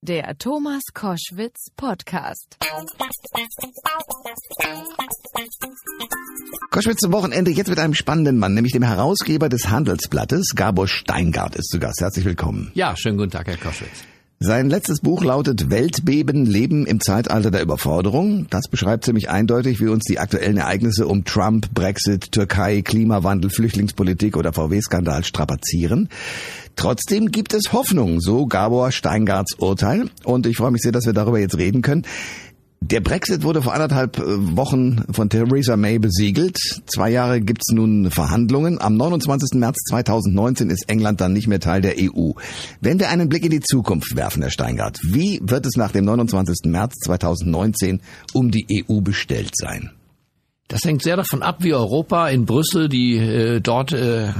Der Thomas Koschwitz Podcast. Koschwitz zum Wochenende jetzt mit einem spannenden Mann, nämlich dem Herausgeber des Handelsblattes, Gabor Steingart ist zu Gast. Herzlich willkommen. Ja, schönen guten Tag, Herr Koschwitz. Sein letztes Buch lautet Weltbeben, Leben im Zeitalter der Überforderung. Das beschreibt ziemlich eindeutig, wie uns die aktuellen Ereignisse um Trump, Brexit, Türkei, Klimawandel, Flüchtlingspolitik oder VW-Skandal strapazieren. Trotzdem gibt es Hoffnung, so Gabor Steingarts Urteil. Und ich freue mich sehr, dass wir darüber jetzt reden können. Der Brexit wurde vor anderthalb äh, Wochen von Theresa May besiegelt. Zwei Jahre gibt's nun Verhandlungen. Am 29. März 2019 ist England dann nicht mehr Teil der EU. Wenn wir einen Blick in die Zukunft werfen, Herr Steingart, wie wird es nach dem 29. März 2019 um die EU bestellt sein? Das hängt sehr davon ab, wie Europa in Brüssel die äh, dort äh,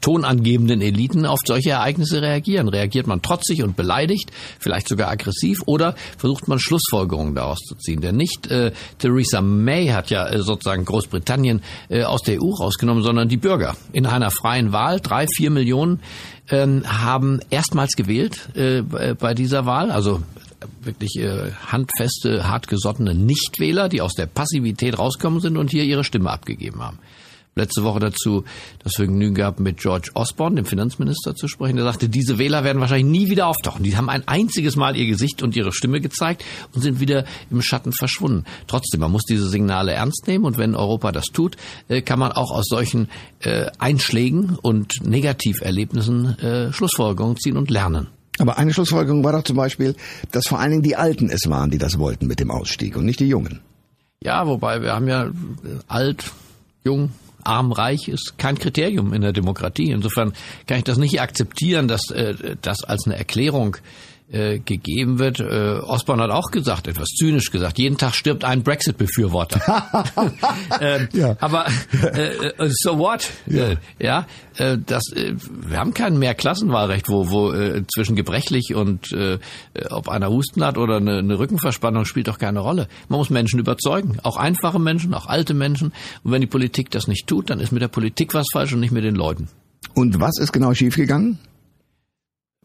tonangebenden Eliten auf solche Ereignisse reagieren. Reagiert man trotzig und beleidigt, vielleicht sogar aggressiv, oder versucht man Schlussfolgerungen daraus zu ziehen? Denn nicht äh, Theresa May hat ja äh, sozusagen Großbritannien äh, aus der EU rausgenommen, sondern die Bürger. In einer freien Wahl, drei, vier Millionen ähm, haben erstmals gewählt äh, bei dieser Wahl, also wirklich äh, handfeste, hartgesottene Nichtwähler, die aus der Passivität rauskommen sind und hier ihre Stimme abgegeben haben. Letzte Woche dazu das Vergnügen gehabt, mit George Osborne, dem Finanzminister, zu sprechen. Der sagte, diese Wähler werden wahrscheinlich nie wieder auftauchen. Die haben ein einziges Mal ihr Gesicht und ihre Stimme gezeigt und sind wieder im Schatten verschwunden. Trotzdem, man muss diese Signale ernst nehmen und wenn Europa das tut, äh, kann man auch aus solchen äh, Einschlägen und Negativerlebnissen äh, Schlussfolgerungen ziehen und lernen. Aber eine Schlussfolgerung war doch zum Beispiel, dass vor allen Dingen die Alten es waren, die das wollten mit dem Ausstieg und nicht die Jungen. Ja, wobei wir haben ja alt, jung, arm, reich ist kein Kriterium in der Demokratie. Insofern kann ich das nicht akzeptieren, dass äh, das als eine Erklärung äh, gegeben wird. Äh, Osborne hat auch gesagt, etwas zynisch gesagt, jeden Tag stirbt ein Brexit-Befürworter. äh, ja. Aber äh, äh, so what? Ja, äh, ja äh, das, äh, wir haben kein Mehrklassenwahlrecht, wo, wo äh, zwischen gebrechlich und äh, ob einer Husten hat oder eine, eine Rückenverspannung spielt doch keine Rolle. Man muss Menschen überzeugen, auch einfache Menschen, auch alte Menschen. Und wenn die Politik das nicht tut, dann ist mit der Politik was falsch und nicht mit den Leuten. Und was ist genau schiefgegangen?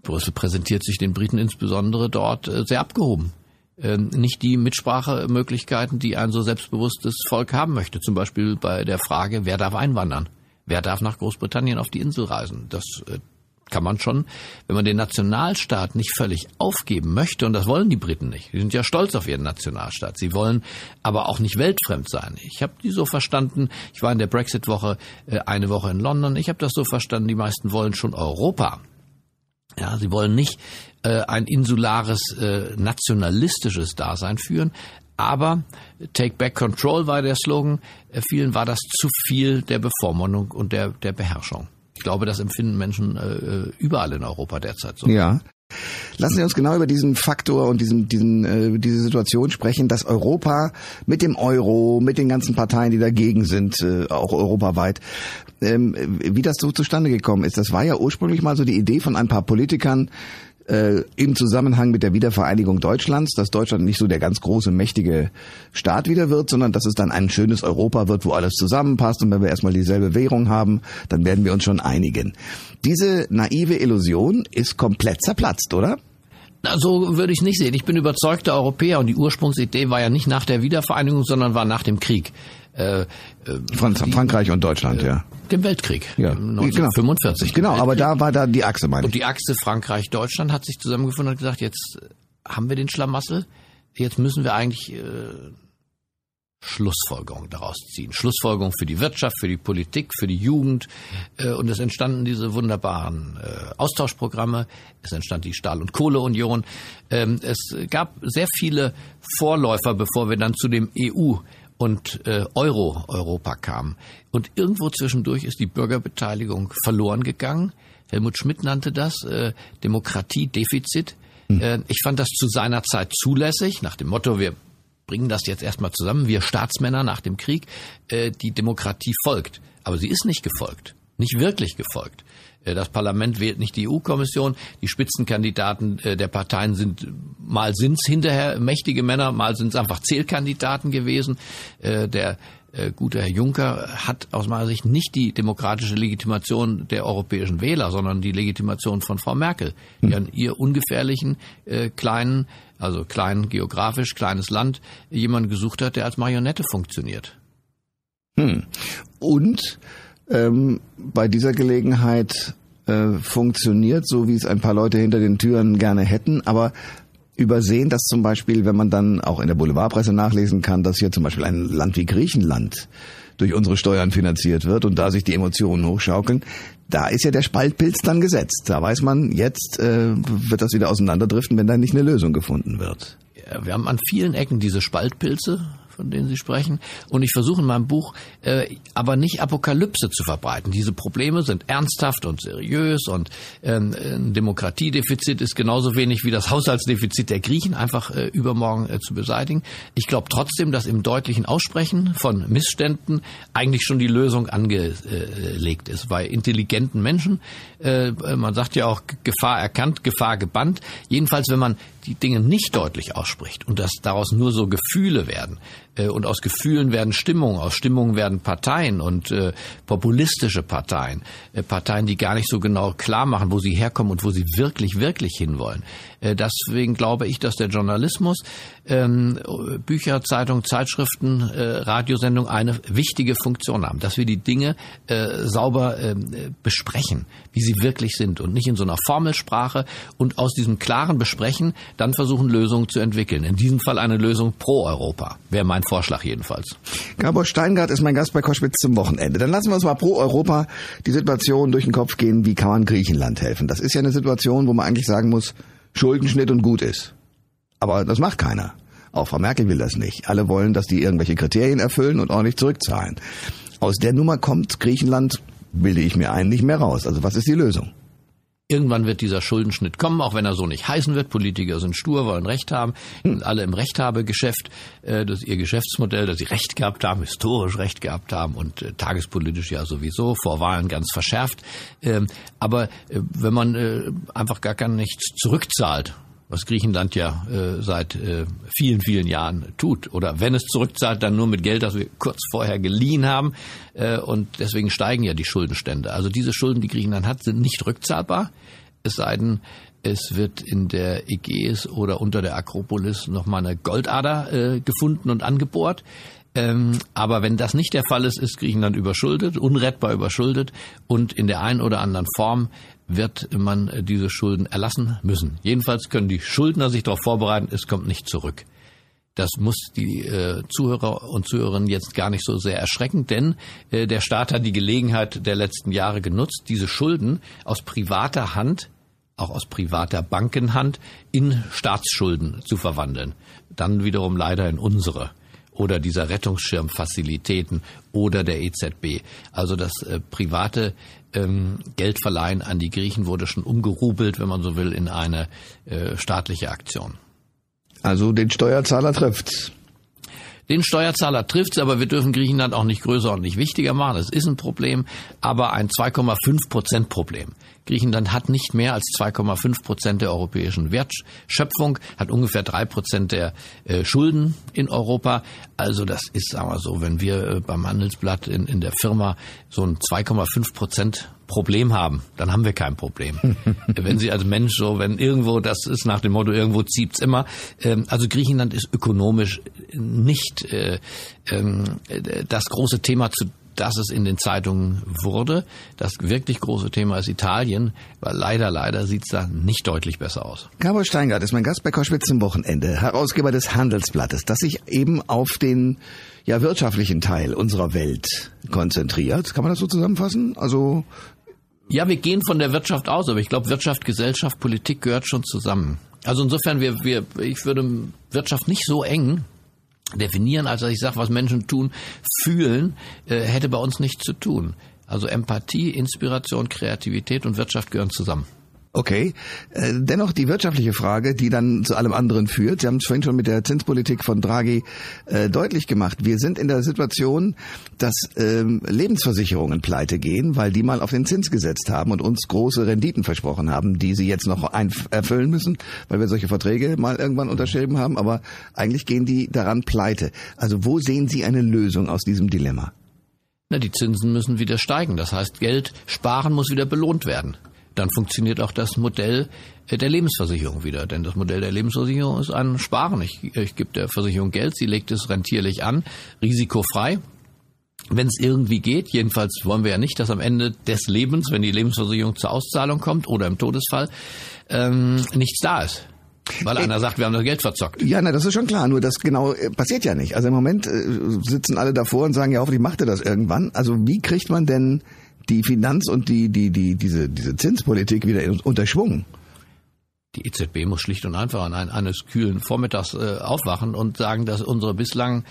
Brüssel präsentiert sich den Briten insbesondere dort äh, sehr abgehoben. Ähm, nicht die Mitsprachemöglichkeiten, die ein so selbstbewusstes Volk haben möchte. Zum Beispiel bei der Frage, wer darf einwandern? Wer darf nach Großbritannien auf die Insel reisen? Das äh, kann man schon, wenn man den Nationalstaat nicht völlig aufgeben möchte, und das wollen die Briten nicht. Die sind ja stolz auf ihren Nationalstaat. Sie wollen aber auch nicht weltfremd sein. Ich habe die so verstanden, ich war in der Brexit-Woche äh, eine Woche in London, ich habe das so verstanden, die meisten wollen schon Europa. Ja, sie wollen nicht äh, ein insulares, äh, nationalistisches Dasein führen, aber Take Back Control war der Slogan. Äh, vielen war das zu viel der Bevormundung und der, der Beherrschung. Ich glaube, das empfinden Menschen äh, äh überall in Europa derzeit so. Ja. Lassen Sie uns genau über diesen Faktor und diesen, diesen, äh, diese Situation sprechen, dass Europa mit dem Euro, mit den ganzen Parteien, die dagegen sind, äh, auch europaweit, ähm, wie das so zustande gekommen ist. Das war ja ursprünglich mal so die Idee von ein paar Politikern, äh, im Zusammenhang mit der Wiedervereinigung Deutschlands, dass Deutschland nicht so der ganz große, mächtige Staat wieder wird, sondern dass es dann ein schönes Europa wird, wo alles zusammenpasst und wenn wir erstmal dieselbe Währung haben, dann werden wir uns schon einigen. Diese naive Illusion ist komplett zerplatzt, oder? Na, so würde ich nicht sehen. Ich bin überzeugter Europäer und die Ursprungsidee war ja nicht nach der Wiedervereinigung, sondern war nach dem Krieg. Äh, äh, Franz, Frankreich und Deutschland, äh, ja. Dem Weltkrieg. Ja. 1945. Genau, genau aber da war da die Achse, meine ich. Und die Achse Frankreich-Deutschland hat sich zusammengefunden und gesagt, jetzt haben wir den Schlamassel, jetzt müssen wir eigentlich äh, Schlussfolgerungen daraus ziehen. Schlussfolgerungen für die Wirtschaft, für die Politik, für die Jugend. Äh, und es entstanden diese wunderbaren äh, Austauschprogramme. Es entstand die Stahl- und Kohleunion. Ähm, es gab sehr viele Vorläufer, bevor wir dann zu dem EU und äh, Euro-Europa kamen. Und irgendwo zwischendurch ist die Bürgerbeteiligung verloren gegangen. Helmut Schmidt nannte das Demokratiedefizit. Hm. ich fand das zu seiner Zeit zulässig, nach dem Motto, wir bringen das jetzt erstmal zusammen, wir Staatsmänner nach dem Krieg, äh, die Demokratie folgt. Aber sie ist nicht gefolgt, nicht wirklich gefolgt. Äh, das Parlament wählt nicht die EU-Kommission. Die Spitzenkandidaten äh, der Parteien sind mal sind's hinterher mächtige Männer, mal sind's einfach Zählkandidaten gewesen. Äh, der guter Herr Juncker hat aus meiner Sicht nicht die demokratische Legitimation der europäischen Wähler, sondern die Legitimation von Frau Merkel, die an ihr ungefährlichen äh, kleinen, also klein geografisch, kleines Land, jemanden gesucht hat, der als Marionette funktioniert. Hm. Und ähm, bei dieser Gelegenheit äh, funktioniert, so wie es ein paar Leute hinter den Türen gerne hätten, aber übersehen, dass zum Beispiel, wenn man dann auch in der Boulevardpresse nachlesen kann, dass hier zum Beispiel ein Land wie Griechenland durch unsere Steuern finanziert wird und da sich die Emotionen hochschaukeln, da ist ja der Spaltpilz dann gesetzt. Da weiß man, jetzt äh, wird das wieder auseinanderdriften, wenn da nicht eine Lösung gefunden wird. Ja, wir haben an vielen Ecken diese Spaltpilze von denen Sie sprechen. Und ich versuche in meinem Buch äh, aber nicht Apokalypse zu verbreiten. Diese Probleme sind ernsthaft und seriös und ähm, ein Demokratiedefizit ist genauso wenig wie das Haushaltsdefizit der Griechen einfach äh, übermorgen äh, zu beseitigen. Ich glaube trotzdem, dass im deutlichen Aussprechen von Missständen eigentlich schon die Lösung angelegt ist. Bei intelligenten Menschen, äh, man sagt ja auch Gefahr erkannt, Gefahr gebannt. Jedenfalls, wenn man die Dinge nicht deutlich ausspricht und dass daraus nur so Gefühle werden, und aus Gefühlen werden Stimmungen, aus Stimmungen werden Parteien und äh, populistische Parteien, äh, Parteien, die gar nicht so genau klar machen, wo sie herkommen und wo sie wirklich, wirklich hinwollen. Äh, deswegen glaube ich, dass der Journalismus, ähm, Bücher, Zeitungen, Zeitschriften, äh, Radiosendungen eine wichtige Funktion haben, dass wir die Dinge äh, sauber äh, besprechen, wie sie wirklich sind und nicht in so einer Formelsprache und aus diesem klaren Besprechen dann versuchen, Lösungen zu entwickeln. In diesem Fall eine Lösung pro Europa, wäre mein Vorschlag jedenfalls. Gabor Steingart ist mein Gast bei Koschwitz zum Wochenende. Dann lassen wir uns mal pro Europa die Situation durch den Kopf gehen, wie kann man Griechenland helfen. Das ist ja eine Situation, wo man eigentlich sagen muss, Schuldenschnitt und gut ist. Aber das macht keiner. Auch Frau Merkel will das nicht. Alle wollen, dass die irgendwelche Kriterien erfüllen und ordentlich zurückzahlen. Aus der Nummer kommt Griechenland, bilde ich mir ein, nicht mehr raus. Also was ist die Lösung? Irgendwann wird dieser Schuldenschnitt kommen, auch wenn er so nicht heißen wird. Politiker sind stur, wollen Recht haben, sind alle im Rechthabegeschäft. Äh, das ist ihr Geschäftsmodell, dass sie Recht gehabt haben, historisch Recht gehabt haben und äh, tagespolitisch ja sowieso, vor Wahlen ganz verschärft. Ähm, aber äh, wenn man einfach gar gar nichts zurückzahlt, was Griechenland ja äh, seit äh, vielen, vielen Jahren tut. Oder wenn es zurückzahlt, dann nur mit Geld, das wir kurz vorher geliehen haben. Äh, und deswegen steigen ja die Schuldenstände. Also diese Schulden, die Griechenland hat, sind nicht rückzahlbar. Es sei denn, es wird in der Ägäis oder unter der Akropolis nochmal eine Goldader äh, gefunden und angebohrt. Ähm, aber wenn das nicht der Fall ist, ist Griechenland überschuldet, unrettbar überschuldet und in der einen oder anderen Form wird man diese Schulden erlassen müssen. Jedenfalls können die Schuldner sich darauf vorbereiten, es kommt nicht zurück. Das muss die äh, Zuhörer und Zuhörerinnen jetzt gar nicht so sehr erschrecken, denn äh, der Staat hat die Gelegenheit der letzten Jahre genutzt, diese Schulden aus privater Hand, auch aus privater Bankenhand, in Staatsschulden zu verwandeln. Dann wiederum leider in unsere oder dieser Rettungsschirmfazilitäten oder der EZB. Also das äh, private ähm, Geldverleihen an die Griechen wurde schon umgerubelt, wenn man so will, in eine äh, staatliche Aktion. Also den Steuerzahler trifft's. Den Steuerzahler trifft's, aber wir dürfen Griechenland auch nicht größer und nicht wichtiger machen. Es ist ein Problem, aber ein 2,5 Prozent Problem. Griechenland hat nicht mehr als 2,5 Prozent der europäischen Wertschöpfung, hat ungefähr drei Prozent der äh, Schulden in Europa. Also das ist, sagen wir so, wenn wir äh, beim Handelsblatt in, in der Firma so ein 2,5 Prozent Problem haben, dann haben wir kein Problem. wenn Sie als Mensch so, wenn irgendwo, das ist nach dem Motto, irgendwo zieht's immer. Ähm, also Griechenland ist ökonomisch nicht äh, ähm, das große Thema, zu dass es in den Zeitungen wurde. Das wirklich große Thema ist Italien, weil leider, leider sieht es da nicht deutlich besser aus. Gabor Steingart ist mein Gast bei Koschwitz zum Wochenende, Herausgeber des Handelsblattes, das sich eben auf den ja, wirtschaftlichen Teil unserer Welt konzentriert. Kann man das so zusammenfassen? Also ja, wir gehen von der Wirtschaft aus, aber ich glaube, Wirtschaft, Gesellschaft, Politik gehört schon zusammen. Also insofern, wir, wir, ich würde Wirtschaft nicht so eng definieren, als dass ich sage, was Menschen tun, fühlen, äh, hätte bei uns nichts zu tun. Also Empathie, Inspiration, Kreativität und Wirtschaft gehören zusammen. Okay. Äh, dennoch die wirtschaftliche Frage, die dann zu allem anderen führt. Sie haben es vorhin schon mit der Zinspolitik von Draghi äh, deutlich gemacht. Wir sind in der Situation, dass ähm, Lebensversicherungen pleite gehen, weil die mal auf den Zins gesetzt haben und uns große Renditen versprochen haben, die sie jetzt noch erfüllen müssen, weil wir solche Verträge mal irgendwann unterschrieben haben. Aber eigentlich gehen die daran pleite. Also wo sehen Sie eine Lösung aus diesem Dilemma? Na, die Zinsen müssen wieder steigen. Das heißt, Geld sparen muss wieder belohnt werden dann funktioniert auch das Modell äh, der Lebensversicherung wieder. Denn das Modell der Lebensversicherung ist ein Sparen. Ich, ich gebe der Versicherung Geld, sie legt es rentierlich an, risikofrei. Wenn es irgendwie geht, jedenfalls wollen wir ja nicht, dass am Ende des Lebens, wenn die Lebensversicherung zur Auszahlung kommt oder im Todesfall, ähm, nichts da ist. Weil äh, einer sagt, wir haben das Geld verzockt. Ja, na, das ist schon klar. Nur das genau äh, passiert ja nicht. Also im Moment sitzen alle davor und sagen, ja, hoffentlich macht er das irgendwann. Also wie kriegt man denn die Finanz- und die, die, die, diese, diese Zinspolitik wieder unter Schwung. Die EZB muss schlicht und einfach an eines kühlen Vormittags äh, aufwachen und sagen, dass unsere bislang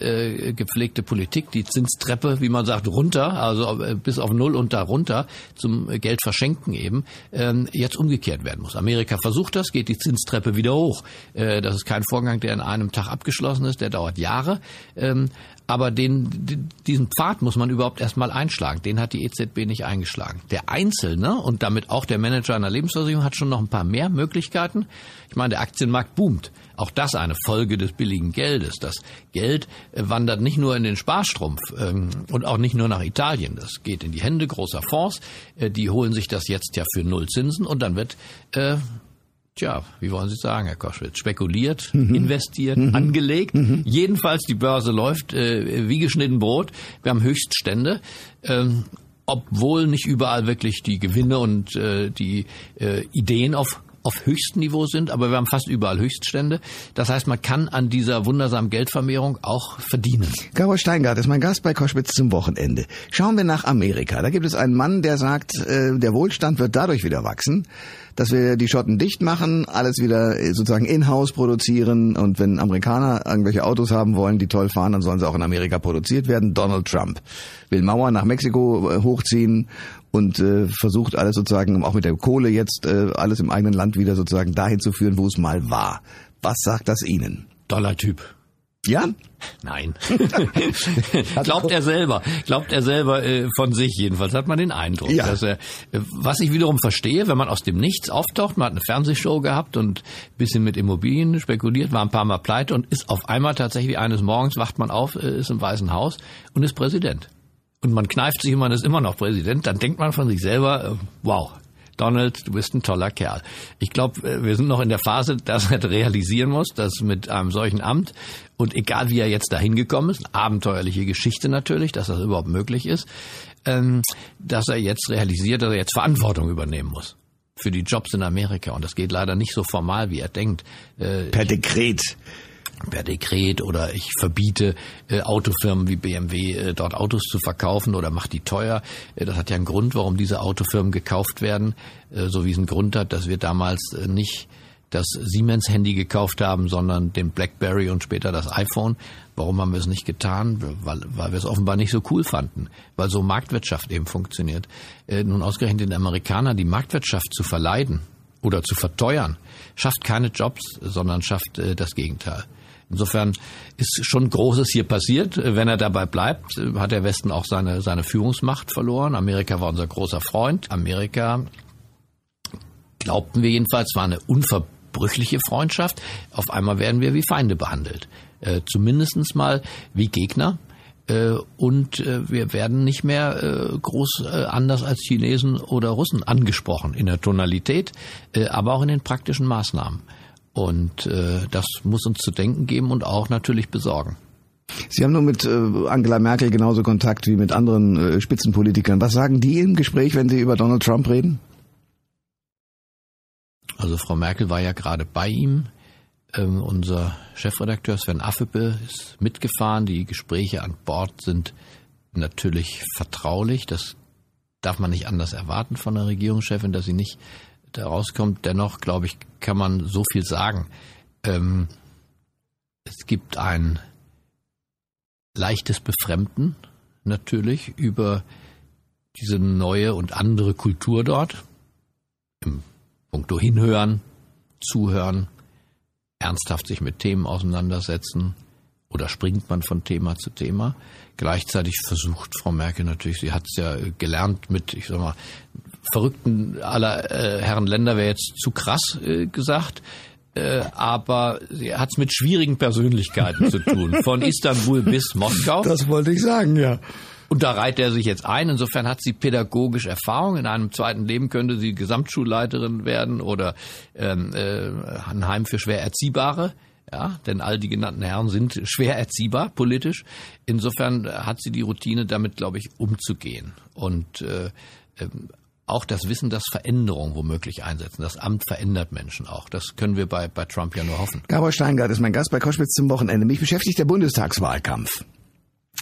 äh, gepflegte Politik, die Zinstreppe, wie man sagt, runter, also äh, bis auf Null und darunter zum Geld verschenken eben, ähm, jetzt umgekehrt werden muss. Amerika versucht das, geht die Zinstreppe wieder hoch. Äh, das ist kein Vorgang, der in einem Tag abgeschlossen ist, der dauert Jahre. Ähm, aber den, diesen Pfad muss man überhaupt erstmal einschlagen. Den hat die EZB nicht eingeschlagen. Der Einzelne und damit auch der Manager einer Lebensversicherung hat schon noch ein paar mehr Möglichkeiten. Ich meine, der Aktienmarkt boomt. Auch das eine Folge des billigen Geldes. Das Geld äh, wandert nicht nur in den Sparstrumpf ähm, und auch nicht nur nach Italien. Das geht in die Hände großer Fonds. Äh, die holen sich das jetzt ja für Null Zinsen und dann wird äh, Tja, wie wollen Sie sagen, Herr Koschwitz? Spekuliert, mhm. investiert, mhm. angelegt. Mhm. Jedenfalls die Börse läuft äh, wie geschnitten Brot. Wir haben Höchststände. Ähm, obwohl nicht überall wirklich die Gewinne und äh, die äh, Ideen auf auf höchstem Niveau sind, aber wir haben fast überall Höchststände. Das heißt, man kann an dieser wundersamen Geldvermehrung auch verdienen. Gabor Steingart ist mein Gast bei Koschwitz zum Wochenende. Schauen wir nach Amerika. Da gibt es einen Mann, der sagt, äh, der Wohlstand wird dadurch wieder wachsen, dass wir die Schotten dicht machen, alles wieder äh, sozusagen in-house produzieren und wenn Amerikaner irgendwelche Autos haben wollen, die toll fahren, dann sollen sie auch in Amerika produziert werden. Donald Trump will Mauer nach Mexiko äh, hochziehen und äh, versucht alles sozusagen auch mit der Kohle jetzt äh, alles im eigenen Land wieder sozusagen dahin zu führen, wo es mal war. Was sagt das Ihnen? Toller Typ. Ja? Nein. glaubt er selber. Glaubt er selber äh, von sich jedenfalls. Hat man den Eindruck. Ja. Dass er, äh, was ich wiederum verstehe, wenn man aus dem Nichts auftaucht, man hat eine Fernsehshow gehabt und bisschen mit Immobilien spekuliert, war ein paar Mal pleite und ist auf einmal tatsächlich eines Morgens, wacht man auf, äh, ist im Weißen Haus und ist Präsident und man kneift sich und man ist immer noch Präsident, dann denkt man von sich selber, äh, wow, Donald, du bist ein toller Kerl. Ich glaube, äh, wir sind noch in der Phase, dass er realisieren muss, dass mit einem solchen Amt und egal wie er jetzt dahin gekommen ist, abenteuerliche Geschichte natürlich, dass das überhaupt möglich ist, ähm, dass er jetzt realisiert, dass er jetzt Verantwortung übernehmen muss für die Jobs in Amerika. Und das geht leider nicht so formal, wie er denkt. Äh, per Dekret per Dekret oder ich verbiete äh, Autofirmen wie BMW äh, dort Autos zu verkaufen oder mache die teuer. Äh, das hat ja einen Grund, warum diese Autofirmen gekauft werden, äh, so wie es einen Grund hat, dass wir damals äh, nicht das Siemens-Handy gekauft haben, sondern den BlackBerry und später das iPhone. Warum haben wir es nicht getan? Weil, weil wir es offenbar nicht so cool fanden, weil so Marktwirtschaft eben funktioniert. Äh, nun ausgerechnet den Amerikanern die Marktwirtschaft zu verleiden oder zu verteuern, schafft keine Jobs, sondern schafft äh, das Gegenteil. Insofern ist schon Großes hier passiert. Wenn er dabei bleibt, hat der Westen auch seine, seine Führungsmacht verloren. Amerika war unser großer Freund. Amerika, glaubten wir jedenfalls, war eine unverbrüchliche Freundschaft. Auf einmal werden wir wie Feinde behandelt. Äh, zumindest mal wie Gegner. Äh, und äh, wir werden nicht mehr äh, groß anders als Chinesen oder Russen angesprochen in der Tonalität, aber auch in den praktischen Maßnahmen. Und äh, das muss uns zu denken geben und auch natürlich besorgen. Sie haben nur mit äh, Angela Merkel genauso Kontakt wie mit anderen äh, Spitzenpolitikern. Was sagen die im Gespräch, wenn Sie über Donald Trump reden? Also Frau Merkel war ja gerade bei ihm. Ähm, unser Chefredakteur Sven Affebe ist mitgefahren. Die Gespräche an Bord sind natürlich vertraulich. Das darf man nicht anders erwarten von der Regierungschefin, dass sie nicht da rauskommt. Dennoch, glaube ich, kann man so viel sagen. Ähm, es gibt ein leichtes Befremden natürlich über diese neue und andere Kultur dort. Im Punkto hinhören, zuhören, ernsthaft sich mit Themen auseinandersetzen oder springt man von Thema zu Thema. Gleichzeitig versucht Frau Merkel natürlich, sie hat es ja gelernt mit, ich sag mal, Verrückten aller äh, Herren Länder wäre jetzt zu krass äh, gesagt, äh, aber sie hat es mit schwierigen Persönlichkeiten zu tun, von Istanbul bis Moskau. Das wollte ich sagen, ja. Und da reiht er sich jetzt ein. Insofern hat sie pädagogisch Erfahrung. In einem zweiten Leben könnte sie Gesamtschulleiterin werden oder ähm, äh, ein Heim für schwer Erziehbare. Ja, denn all die genannten Herren sind schwer erziehbar politisch. Insofern hat sie die Routine, damit, glaube ich, umzugehen. Und äh, ähm, auch das Wissen, dass Veränderungen womöglich einsetzen. Das Amt verändert Menschen auch. Das können wir bei, bei Trump ja nur hoffen. Gabor Steingart ist mein Gast bei Koschwitz zum Wochenende. Mich beschäftigt der Bundestagswahlkampf.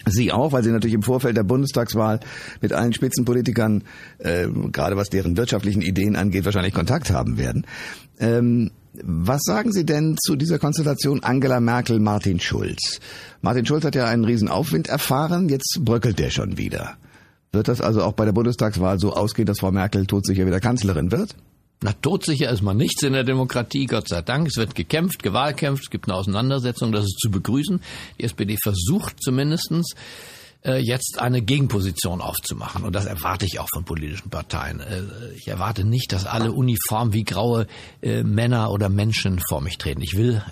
Sie auch, weil Sie natürlich im Vorfeld der Bundestagswahl mit allen Spitzenpolitikern, äh, gerade was deren wirtschaftlichen Ideen angeht, wahrscheinlich Kontakt haben werden. Ähm, was sagen Sie denn zu dieser Konstellation Angela Merkel, Martin Schulz? Martin Schulz hat ja einen riesen Aufwind erfahren, jetzt bröckelt der schon wieder. Wird das also auch bei der Bundestagswahl so ausgehen, dass Frau Merkel todsicher wieder Kanzlerin wird? Na, todsicher ist man nichts in der Demokratie, Gott sei Dank. Es wird gekämpft, gewahlkämpft, es gibt eine Auseinandersetzung, das ist zu begrüßen. Die SPD versucht zumindestens äh, jetzt eine Gegenposition aufzumachen. Und das erwarte ich auch von politischen Parteien. Äh, ich erwarte nicht, dass alle uniform wie graue äh, Männer oder Menschen vor mich treten. Ich will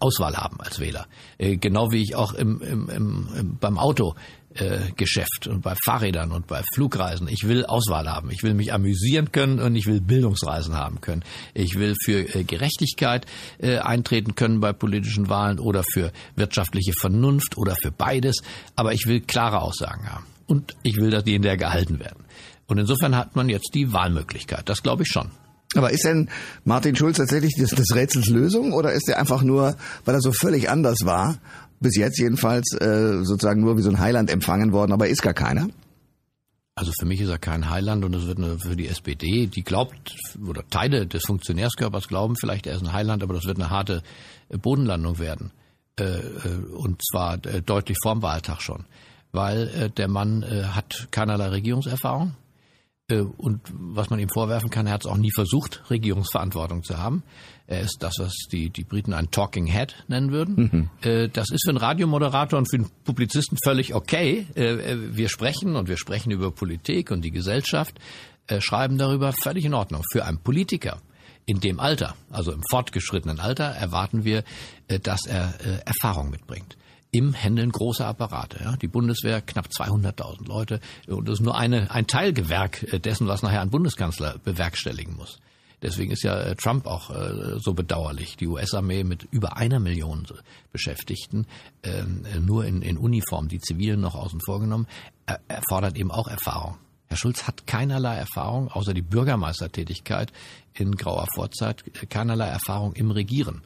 Auswahl haben als Wähler. Äh, genau wie ich auch im, im, im, beim Auto äh, Geschäft und bei Fahrrädern und bei Flugreisen. Ich will Auswahl haben. Ich will mich amüsieren können und ich will Bildungsreisen haben können. Ich will für äh, Gerechtigkeit äh, eintreten können bei politischen Wahlen oder für wirtschaftliche Vernunft oder für beides. Aber ich will klare Aussagen haben. Und ich will, dass die in der gehalten werden. Und insofern hat man jetzt die Wahlmöglichkeit. Das glaube ich schon. Aber ist denn Martin Schulz tatsächlich des, des Rätsels Lösung oder ist er einfach nur, weil er so völlig anders war, bis jetzt jedenfalls äh, sozusagen nur wie so ein Heiland empfangen worden, aber ist gar keiner? Also für mich ist er kein Heiland und es wird eine, für die SPD, die glaubt, oder Teile des Funktionärskörpers glauben vielleicht, er ist ein Heiland, aber das wird eine harte äh, Bodenlandung werden. Äh, äh, und zwar deutlich vorm Wahltag schon. Weil der Mann hat keinerlei Regierungserfahrung. Und was man ihm vorwerfen kann, er hat es auch nie versucht, Regierungsverantwortung zu haben. Er ist das, was die, die Briten ein Talking Head nennen würden. Mhm. Das ist für einen Radiomoderator und für einen Publizisten völlig okay. Wir sprechen und wir sprechen über Politik und die Gesellschaft, schreiben darüber völlig in Ordnung. Für einen Politiker in dem Alter, also im fortgeschrittenen Alter, erwarten wir, dass er Erfahrung mitbringt im Händeln großer Apparate. Ja. Die Bundeswehr knapp 200.000 Leute und das ist nur eine, ein Teilgewerk dessen, was nachher ein Bundeskanzler bewerkstelligen muss. Deswegen ist ja äh, Trump auch äh, so bedauerlich. Die US-Armee mit über einer Million Beschäftigten, ähm, nur in, in Uniform, die Zivilen noch außen vor genommen, erfordert eben auch Erfahrung. Herr Schulz hat keinerlei Erfahrung, außer die Bürgermeistertätigkeit in grauer Vorzeit, keinerlei Erfahrung im Regieren.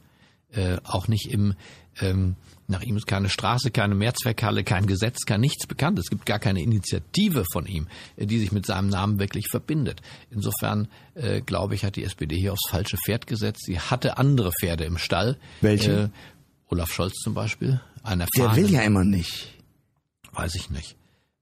Äh, auch nicht im ähm, nach ihm ist keine Straße, keine Mehrzweckhalle, kein Gesetz, kein nichts bekannt. Es gibt gar keine Initiative von ihm, äh, die sich mit seinem Namen wirklich verbindet. Insofern, äh, glaube ich, hat die SPD hier aufs falsche Pferd gesetzt. Sie hatte andere Pferde im Stall. Welche? Äh, Olaf Scholz zum Beispiel. Ein Der will ja immer nicht. Weiß ich nicht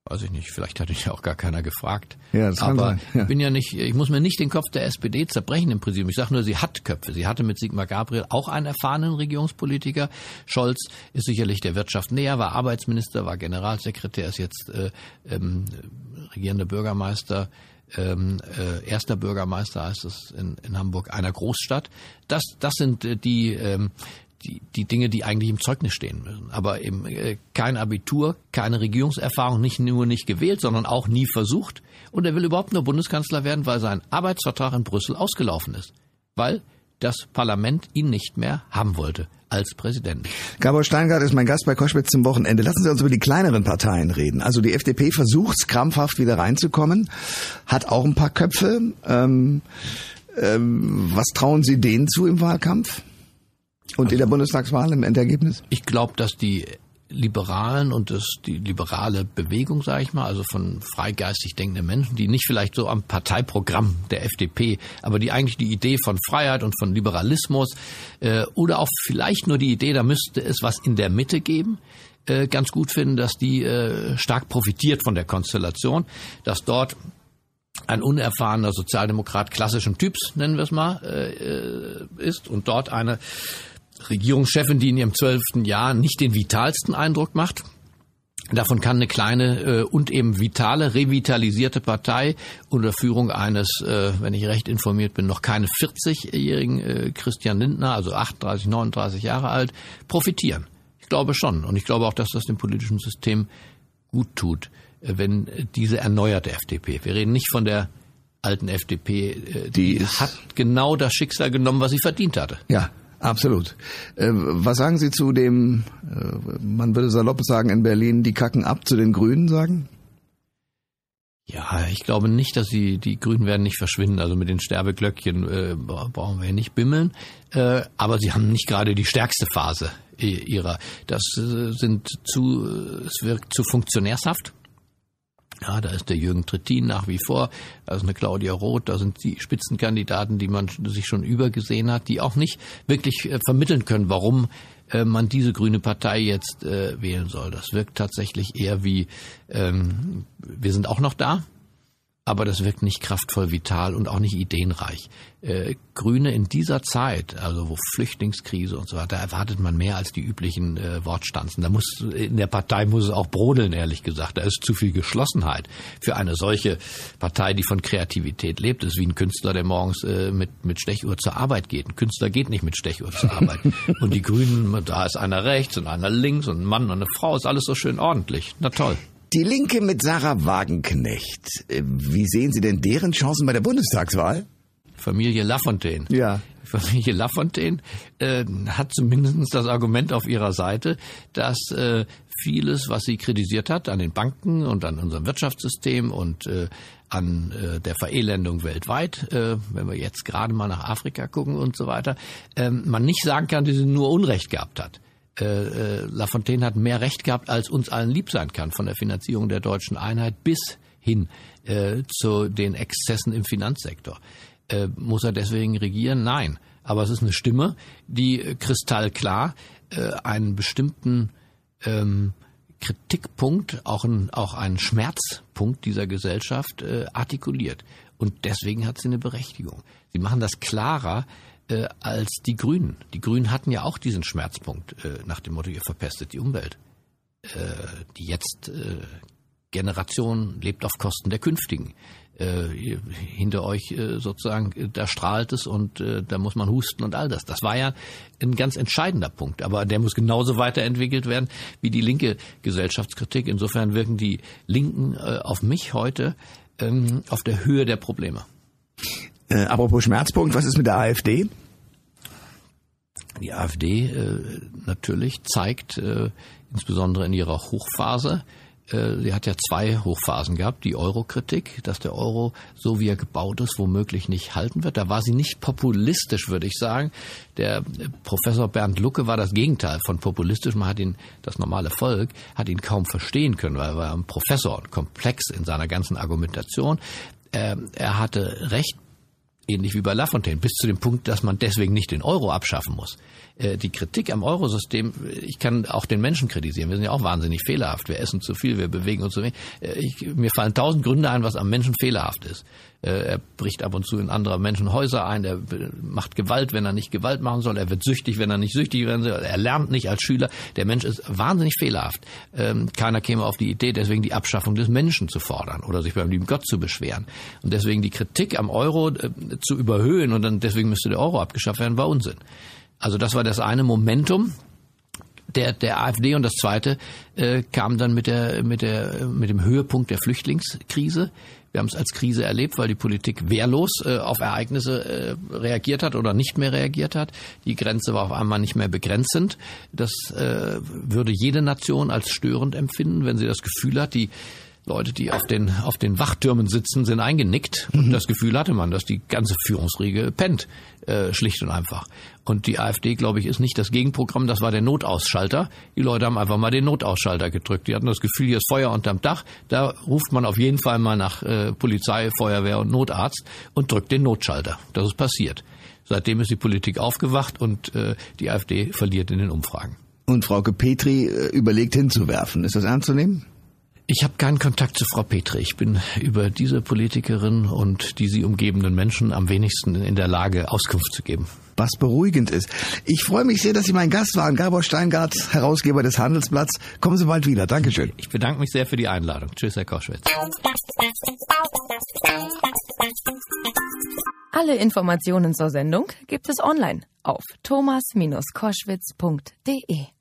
weiß ich nicht, vielleicht hat ihn ja auch gar keiner gefragt. Ja, das kann Aber sein. Ja. ich bin ja nicht, ich muss mir nicht den Kopf der SPD zerbrechen im Präsidium. Ich sage nur, sie hat Köpfe. Sie hatte mit Sigmar Gabriel auch einen erfahrenen Regierungspolitiker. Scholz ist sicherlich der Wirtschaft näher, war Arbeitsminister, war Generalsekretär, ist jetzt äh, ähm, regierender Bürgermeister. Ähm, äh, erster Bürgermeister heißt es in, in Hamburg, einer Großstadt. Das, das sind äh, die, ähm, die, die Dinge, die eigentlich im Zeugnis stehen müssen. Aber eben äh, kein Abitur, keine Regierungserfahrung, nicht nur nicht gewählt, sondern auch nie versucht. Und er will überhaupt nur Bundeskanzler werden, weil sein Arbeitsvertrag in Brüssel ausgelaufen ist. Weil das Parlament ihn nicht mehr haben wollte als Präsident. Gabor Steingart ist mein Gast bei Koschwitz zum Wochenende. Lassen Sie uns über die kleineren Parteien reden. Also die FDP versucht krampfhaft wieder reinzukommen, hat auch ein paar Köpfe. Ähm, ähm, was trauen Sie denen zu im Wahlkampf? Und also, in der Bundestagswahl im Endergebnis? Ich glaube, dass die Liberalen und das, die liberale Bewegung, sage ich mal, also von freigeistig denkenden Menschen, die nicht vielleicht so am Parteiprogramm der FDP, aber die eigentlich die Idee von Freiheit und von Liberalismus äh, oder auch vielleicht nur die Idee, da müsste es was in der Mitte geben, äh, ganz gut finden, dass die äh, stark profitiert von der Konstellation, dass dort ein unerfahrener Sozialdemokrat klassischen Typs, nennen wir es mal, äh, ist und dort eine Regierungschefin, die in ihrem zwölften Jahr nicht den vitalsten Eindruck macht. Davon kann eine kleine äh, und eben vitale, revitalisierte Partei unter Führung eines, äh, wenn ich recht informiert bin, noch keine 40-jährigen äh, Christian Lindner, also 38, 39 Jahre alt, profitieren. Ich glaube schon. Und ich glaube auch, dass das dem politischen System gut tut, äh, wenn diese erneuerte FDP, wir reden nicht von der alten FDP, äh, die, die hat genau das Schicksal genommen, was sie verdient hatte. Ja, Absolut. Äh, was sagen Sie zu dem, äh, man würde salopp sagen in Berlin, die kacken ab, zu den Grünen sagen? Ja, ich glaube nicht, dass sie, die Grünen werden nicht verschwinden. Also mit den Sterbeglöckchen äh, brauchen wir nicht bimmeln. Äh, aber sie haben nicht gerade die stärkste Phase ihrer. Das äh, sind zu, es wirkt zu funktionärshaft. Ja, da ist der Jürgen Trittin nach wie vor, da ist eine Claudia Roth, da sind die Spitzenkandidaten, die man sich schon übergesehen hat, die auch nicht wirklich äh, vermitteln können, warum äh, man diese grüne Partei jetzt äh, wählen soll. Das wirkt tatsächlich eher wie, ähm, wir sind auch noch da, aber das wirkt nicht kraftvoll, vital und auch nicht ideenreich. Äh, Grüne in dieser Zeit, also wo Flüchtlingskrise und so weiter, erwartet man mehr als die üblichen äh, Wortstanzen. Da muss in der Partei muss es auch brodeln, ehrlich gesagt. Da ist zu viel Geschlossenheit für eine solche Partei, die von Kreativität lebt. Das ist wie ein Künstler, der morgens äh, mit mit Stechuhr zur Arbeit geht. Ein Künstler geht nicht mit Stechuhr zur Arbeit. und die Grünen, da ist einer rechts und einer links und ein Mann und eine Frau, ist alles so schön ordentlich. Na toll. Die Linke mit Sarah Wagenknecht. Äh, wie sehen Sie denn deren Chancen bei der Bundestagswahl? Familie Lafontaine. Ja. Familie Lafontaine äh, hat zumindest das Argument auf ihrer Seite, dass äh, vieles, was sie kritisiert hat an den Banken und an unserem Wirtschaftssystem und äh, an äh, der Verelendung weltweit, äh, wenn wir jetzt gerade mal nach Afrika gucken und so weiter, äh, man nicht sagen kann, dass sie nur Unrecht gehabt hat. Äh, äh, Lafontaine hat mehr Recht gehabt, als uns allen lieb sein kann, von der Finanzierung der deutschen Einheit bis hin äh, zu den Exzessen im Finanzsektor. Äh, muss er deswegen regieren? Nein. Aber es ist eine Stimme, die kristallklar äh, einen bestimmten ähm, Kritikpunkt, auch, ein, auch einen Schmerzpunkt dieser Gesellschaft äh, artikuliert. Und deswegen hat sie eine Berechtigung. Sie machen das klarer, äh, als die Grünen. Die Grünen hatten ja auch diesen Schmerzpunkt äh, nach dem Motto, ihr verpestet die Umwelt. Äh, die jetzt äh, Generation lebt auf Kosten der künftigen. Äh, hinter euch äh, sozusagen, da strahlt es und da muss man husten und all das. Das war ja ein ganz entscheidender Punkt, aber der muss genauso weiterentwickelt werden wie die linke Gesellschaftskritik. Insofern wirken die Linken auf mich heute ähm, auf der Höhe der Probleme. Äh, apropos Schmerzpunkt, was ist mit der AfD? Die AfD äh, natürlich zeigt äh, insbesondere in ihrer Hochphase, äh, sie hat ja zwei Hochphasen gehabt, die Euro-Kritik, dass der Euro, so wie er gebaut ist, womöglich nicht halten wird. Da war sie nicht populistisch, würde ich sagen. Der äh, Professor Bernd Lucke war das Gegenteil von populistisch. Man hat ihn, das normale Volk, hat ihn kaum verstehen können, weil er war ein Professor und komplex in seiner ganzen Argumentation. Ähm, er hatte recht ähnlich wie bei Lafontaine, bis zu dem Punkt, dass man deswegen nicht den Euro abschaffen muss. Äh, die Kritik am Eurosystem, ich kann auch den Menschen kritisieren. Wir sind ja auch wahnsinnig fehlerhaft. Wir essen zu viel, wir bewegen uns zu wenig. Äh, ich, mir fallen tausend Gründe ein, was am Menschen fehlerhaft ist. Äh, er bricht ab und zu in andere Menschen Häuser ein. Er macht Gewalt, wenn er nicht Gewalt machen soll. Er wird süchtig, wenn er nicht süchtig werden soll. Er lernt nicht als Schüler. Der Mensch ist wahnsinnig fehlerhaft. Ähm, keiner käme auf die Idee, deswegen die Abschaffung des Menschen zu fordern oder sich beim lieben Gott zu beschweren. Und deswegen die Kritik am Euro zu überhöhen und dann deswegen müsste der Euro abgeschafft werden, war Unsinn. Also das war das eine Momentum der, der AfD und das zweite äh, kam dann mit, der, mit, der, mit dem Höhepunkt der Flüchtlingskrise. Wir haben es als Krise erlebt, weil die Politik wehrlos äh, auf Ereignisse äh, reagiert hat oder nicht mehr reagiert hat. Die Grenze war auf einmal nicht mehr begrenzend. Das äh, würde jede Nation als störend empfinden, wenn sie das Gefühl hat, die Leute, die auf den, auf den Wachtürmen sitzen, sind eingenickt. Und mhm. das Gefühl hatte man, dass die ganze Führungsriege pennt, äh, schlicht und einfach. Und die AfD, glaube ich, ist nicht das Gegenprogramm, das war der Notausschalter. Die Leute haben einfach mal den Notausschalter gedrückt. Die hatten das Gefühl, hier ist Feuer unterm Dach. Da ruft man auf jeden Fall mal nach äh, Polizei, Feuerwehr und Notarzt und drückt den Notschalter. Das ist passiert. Seitdem ist die Politik aufgewacht und äh, die AfD verliert in den Umfragen. Und Frauke Petri äh, überlegt hinzuwerfen. Ist das ernst zu nehmen? Ich habe keinen Kontakt zu Frau Petri. Ich bin über diese Politikerin und die sie umgebenden Menschen am wenigsten in der Lage, Auskunft zu geben. Was beruhigend ist. Ich freue mich sehr, dass Sie mein Gast waren. Gabor Steingart, Herausgeber des Handelsblatts. Kommen Sie bald wieder. Dankeschön. Ich bedanke mich sehr für die Einladung. Tschüss, Herr Koschwitz. Alle Informationen zur Sendung gibt es online auf thomas-koschwitz.de.